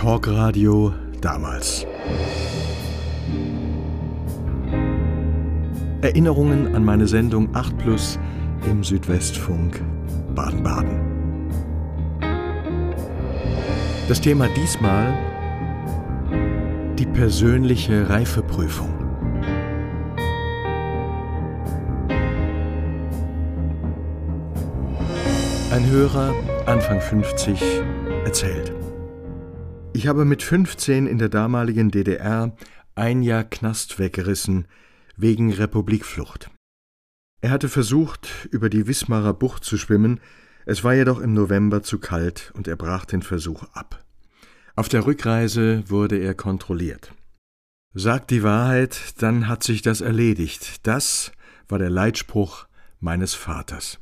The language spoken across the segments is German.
Talkradio damals. Erinnerungen an meine Sendung 8 Plus im Südwestfunk Baden-Baden. Das Thema diesmal die persönliche Reifeprüfung. Ein Hörer, Anfang 50, erzählt. Ich habe mit 15 in der damaligen DDR ein Jahr Knast weggerissen wegen Republikflucht. Er hatte versucht, über die Wismarer Bucht zu schwimmen, es war jedoch im November zu kalt und er brach den Versuch ab. Auf der Rückreise wurde er kontrolliert. Sagt die Wahrheit, dann hat sich das erledigt. Das war der Leitspruch meines Vaters.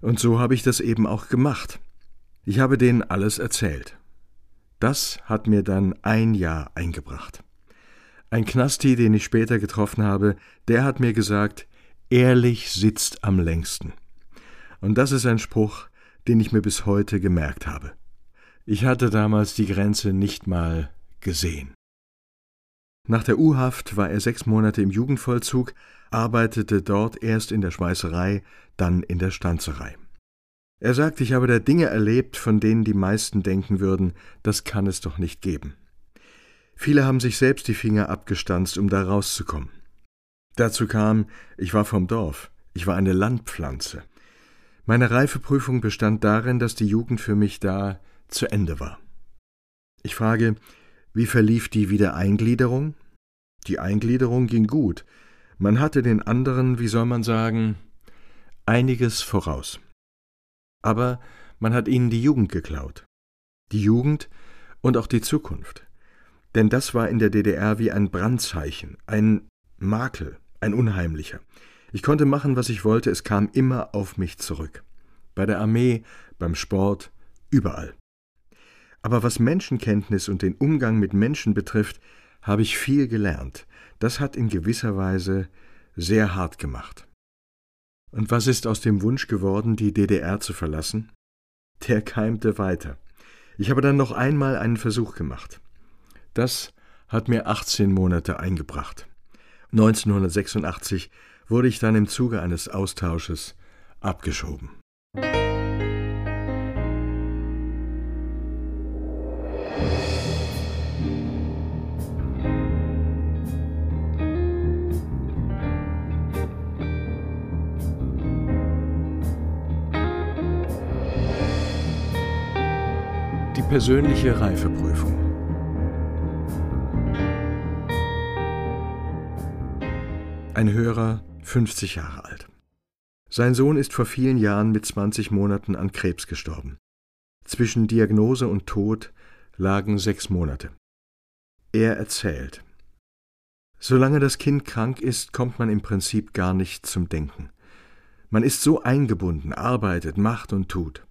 Und so habe ich das eben auch gemacht. Ich habe denen alles erzählt. Das hat mir dann ein Jahr eingebracht. Ein Knasti, den ich später getroffen habe, der hat mir gesagt, ehrlich sitzt am längsten. Und das ist ein Spruch, den ich mir bis heute gemerkt habe. Ich hatte damals die Grenze nicht mal gesehen. Nach der U-Haft war er sechs Monate im Jugendvollzug, arbeitete dort erst in der Schweißerei, dann in der Stanzerei. Er sagt, ich habe da Dinge erlebt, von denen die meisten denken würden, das kann es doch nicht geben. Viele haben sich selbst die Finger abgestanzt, um da rauszukommen. Dazu kam, ich war vom Dorf, ich war eine Landpflanze. Meine Reifeprüfung bestand darin, dass die Jugend für mich da zu Ende war. Ich frage, wie verlief die Wiedereingliederung? Die Eingliederung ging gut. Man hatte den anderen, wie soll man sagen, einiges voraus aber man hat ihnen die Jugend geklaut. Die Jugend und auch die Zukunft. Denn das war in der DDR wie ein Brandzeichen, ein Makel, ein unheimlicher. Ich konnte machen, was ich wollte, es kam immer auf mich zurück. Bei der Armee, beim Sport, überall. Aber was Menschenkenntnis und den Umgang mit Menschen betrifft, habe ich viel gelernt. Das hat in gewisser Weise sehr hart gemacht. Und was ist aus dem Wunsch geworden, die DDR zu verlassen? Der keimte weiter. Ich habe dann noch einmal einen Versuch gemacht. Das hat mir 18 Monate eingebracht. 1986 wurde ich dann im Zuge eines Austausches abgeschoben. Persönliche Reifeprüfung. Ein Hörer, 50 Jahre alt. Sein Sohn ist vor vielen Jahren mit 20 Monaten an Krebs gestorben. Zwischen Diagnose und Tod lagen sechs Monate. Er erzählt. Solange das Kind krank ist, kommt man im Prinzip gar nicht zum Denken. Man ist so eingebunden, arbeitet, macht und tut.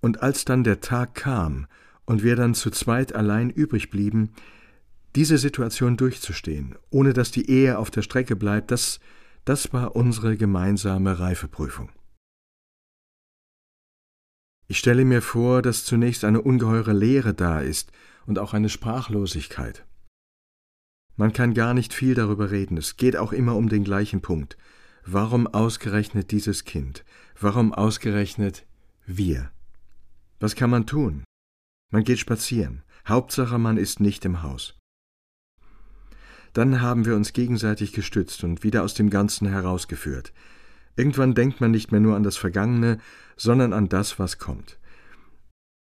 Und als dann der Tag kam und wir dann zu zweit allein übrig blieben, diese Situation durchzustehen, ohne dass die Ehe auf der Strecke bleibt, das, das war unsere gemeinsame Reifeprüfung. Ich stelle mir vor, dass zunächst eine ungeheure Leere da ist und auch eine Sprachlosigkeit. Man kann gar nicht viel darüber reden, es geht auch immer um den gleichen Punkt. Warum ausgerechnet dieses Kind? Warum ausgerechnet wir? Was kann man tun? Man geht spazieren. Hauptsache, man ist nicht im Haus. Dann haben wir uns gegenseitig gestützt und wieder aus dem Ganzen herausgeführt. Irgendwann denkt man nicht mehr nur an das Vergangene, sondern an das, was kommt.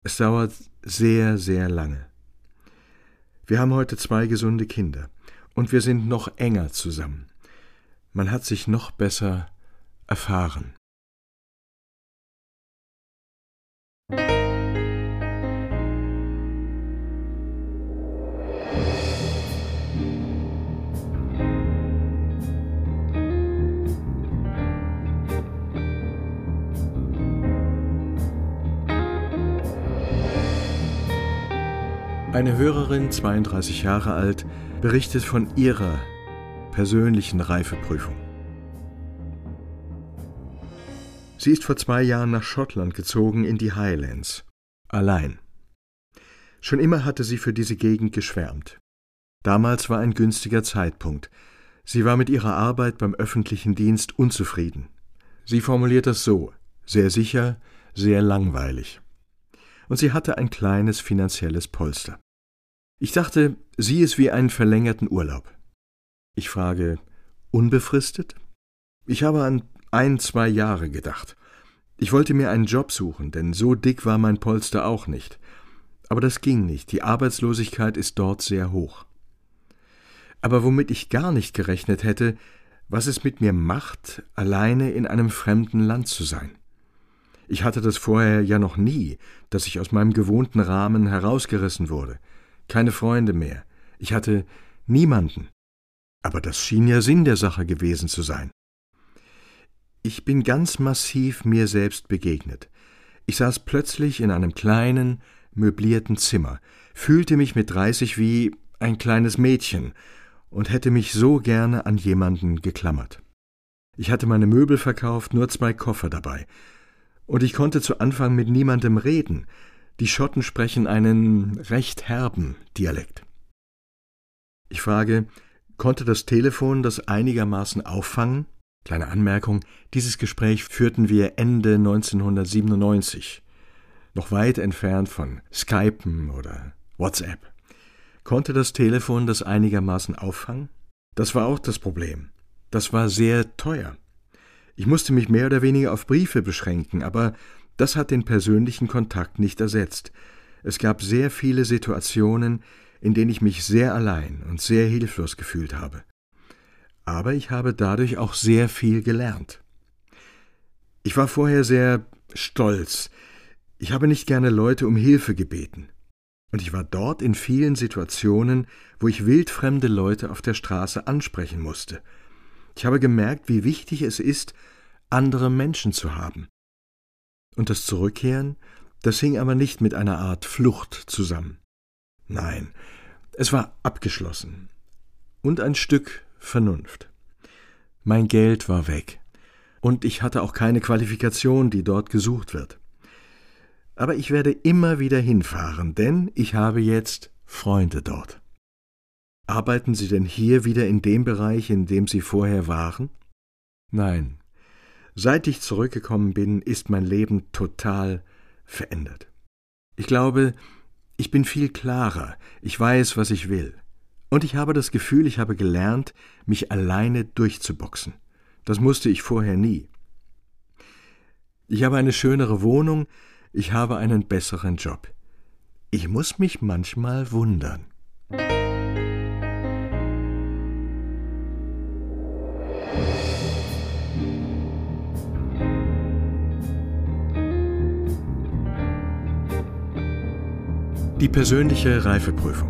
Es dauert sehr, sehr lange. Wir haben heute zwei gesunde Kinder und wir sind noch enger zusammen. Man hat sich noch besser erfahren. Eine Hörerin, 32 Jahre alt, berichtet von ihrer persönlichen Reifeprüfung. Sie ist vor zwei Jahren nach Schottland gezogen in die Highlands. Allein. Schon immer hatte sie für diese Gegend geschwärmt. Damals war ein günstiger Zeitpunkt. Sie war mit ihrer Arbeit beim öffentlichen Dienst unzufrieden. Sie formuliert das so, sehr sicher, sehr langweilig. Und sie hatte ein kleines finanzielles Polster. Ich dachte, sieh es wie einen verlängerten Urlaub. Ich frage, unbefristet? Ich habe an ein, zwei Jahre gedacht. Ich wollte mir einen Job suchen, denn so dick war mein Polster auch nicht. Aber das ging nicht, die Arbeitslosigkeit ist dort sehr hoch. Aber womit ich gar nicht gerechnet hätte, was es mit mir macht, alleine in einem fremden Land zu sein. Ich hatte das vorher ja noch nie, dass ich aus meinem gewohnten Rahmen herausgerissen wurde. Keine Freunde mehr. Ich hatte niemanden. Aber das schien ja Sinn der Sache gewesen zu sein. Ich bin ganz massiv mir selbst begegnet. Ich saß plötzlich in einem kleinen, möblierten Zimmer, fühlte mich mit dreißig wie ein kleines Mädchen und hätte mich so gerne an jemanden geklammert. Ich hatte meine Möbel verkauft, nur zwei Koffer dabei, und ich konnte zu Anfang mit niemandem reden. Die Schotten sprechen einen recht herben Dialekt. Ich frage, konnte das Telefon das einigermaßen auffangen? Kleine Anmerkung, dieses Gespräch führten wir Ende 1997, noch weit entfernt von Skypen oder WhatsApp. Konnte das Telefon das einigermaßen auffangen? Das war auch das Problem. Das war sehr teuer. Ich musste mich mehr oder weniger auf Briefe beschränken, aber das hat den persönlichen Kontakt nicht ersetzt. Es gab sehr viele Situationen, in denen ich mich sehr allein und sehr hilflos gefühlt habe aber ich habe dadurch auch sehr viel gelernt. Ich war vorher sehr stolz. Ich habe nicht gerne Leute um Hilfe gebeten. Und ich war dort in vielen Situationen, wo ich wildfremde Leute auf der Straße ansprechen musste. Ich habe gemerkt, wie wichtig es ist, andere Menschen zu haben. Und das Zurückkehren, das hing aber nicht mit einer Art Flucht zusammen. Nein, es war abgeschlossen. Und ein Stück Vernunft. Mein Geld war weg, und ich hatte auch keine Qualifikation, die dort gesucht wird. Aber ich werde immer wieder hinfahren, denn ich habe jetzt Freunde dort. Arbeiten Sie denn hier wieder in dem Bereich, in dem Sie vorher waren? Nein. Seit ich zurückgekommen bin, ist mein Leben total verändert. Ich glaube, ich bin viel klarer, ich weiß, was ich will. Und ich habe das Gefühl, ich habe gelernt, mich alleine durchzuboxen. Das musste ich vorher nie. Ich habe eine schönere Wohnung, ich habe einen besseren Job. Ich muss mich manchmal wundern. Die persönliche Reifeprüfung.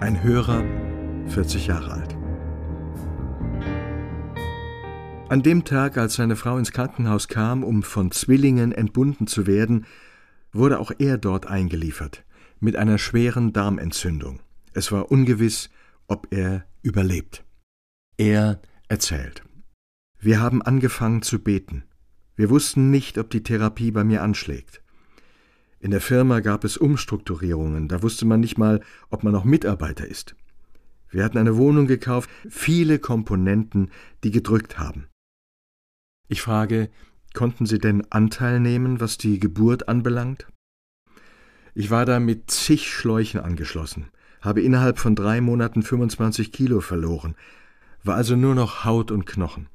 Ein Hörer, 40 Jahre alt. An dem Tag, als seine Frau ins Krankenhaus kam, um von Zwillingen entbunden zu werden, wurde auch er dort eingeliefert, mit einer schweren Darmentzündung. Es war ungewiss, ob er überlebt. Er erzählt. Wir haben angefangen zu beten. Wir wussten nicht, ob die Therapie bei mir anschlägt. In der Firma gab es Umstrukturierungen, da wusste man nicht mal, ob man noch Mitarbeiter ist. Wir hatten eine Wohnung gekauft, viele Komponenten, die gedrückt haben. Ich frage, konnten Sie denn Anteil nehmen, was die Geburt anbelangt? Ich war da mit zig Schläuchen angeschlossen, habe innerhalb von drei Monaten 25 Kilo verloren, war also nur noch Haut und Knochen.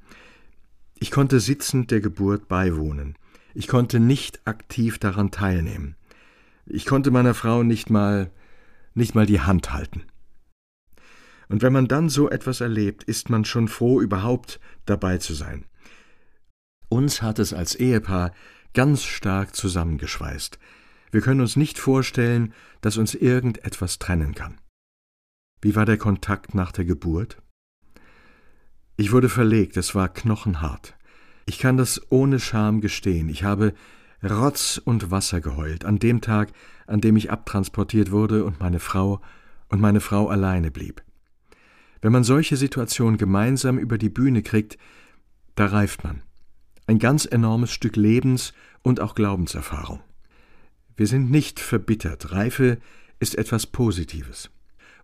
Ich konnte sitzend der Geburt beiwohnen. Ich konnte nicht aktiv daran teilnehmen. Ich konnte meiner Frau nicht mal nicht mal die Hand halten. Und wenn man dann so etwas erlebt, ist man schon froh, überhaupt dabei zu sein. Uns hat es als Ehepaar ganz stark zusammengeschweißt. Wir können uns nicht vorstellen, dass uns irgendetwas trennen kann. Wie war der Kontakt nach der Geburt? Ich wurde verlegt, es war knochenhart. Ich kann das ohne Scham gestehen. Ich habe Rotz und Wasser geheult an dem Tag, an dem ich abtransportiert wurde und meine Frau und meine Frau alleine blieb. Wenn man solche Situationen gemeinsam über die Bühne kriegt, da reift man. Ein ganz enormes Stück Lebens und auch Glaubenserfahrung. Wir sind nicht verbittert. Reife ist etwas Positives.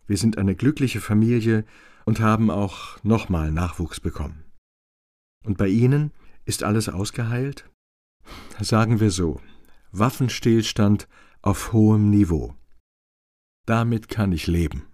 Wir sind eine glückliche Familie und haben auch nochmal Nachwuchs bekommen. Und bei Ihnen ist alles ausgeheilt? Sagen wir so, Waffenstillstand auf hohem Niveau. Damit kann ich leben.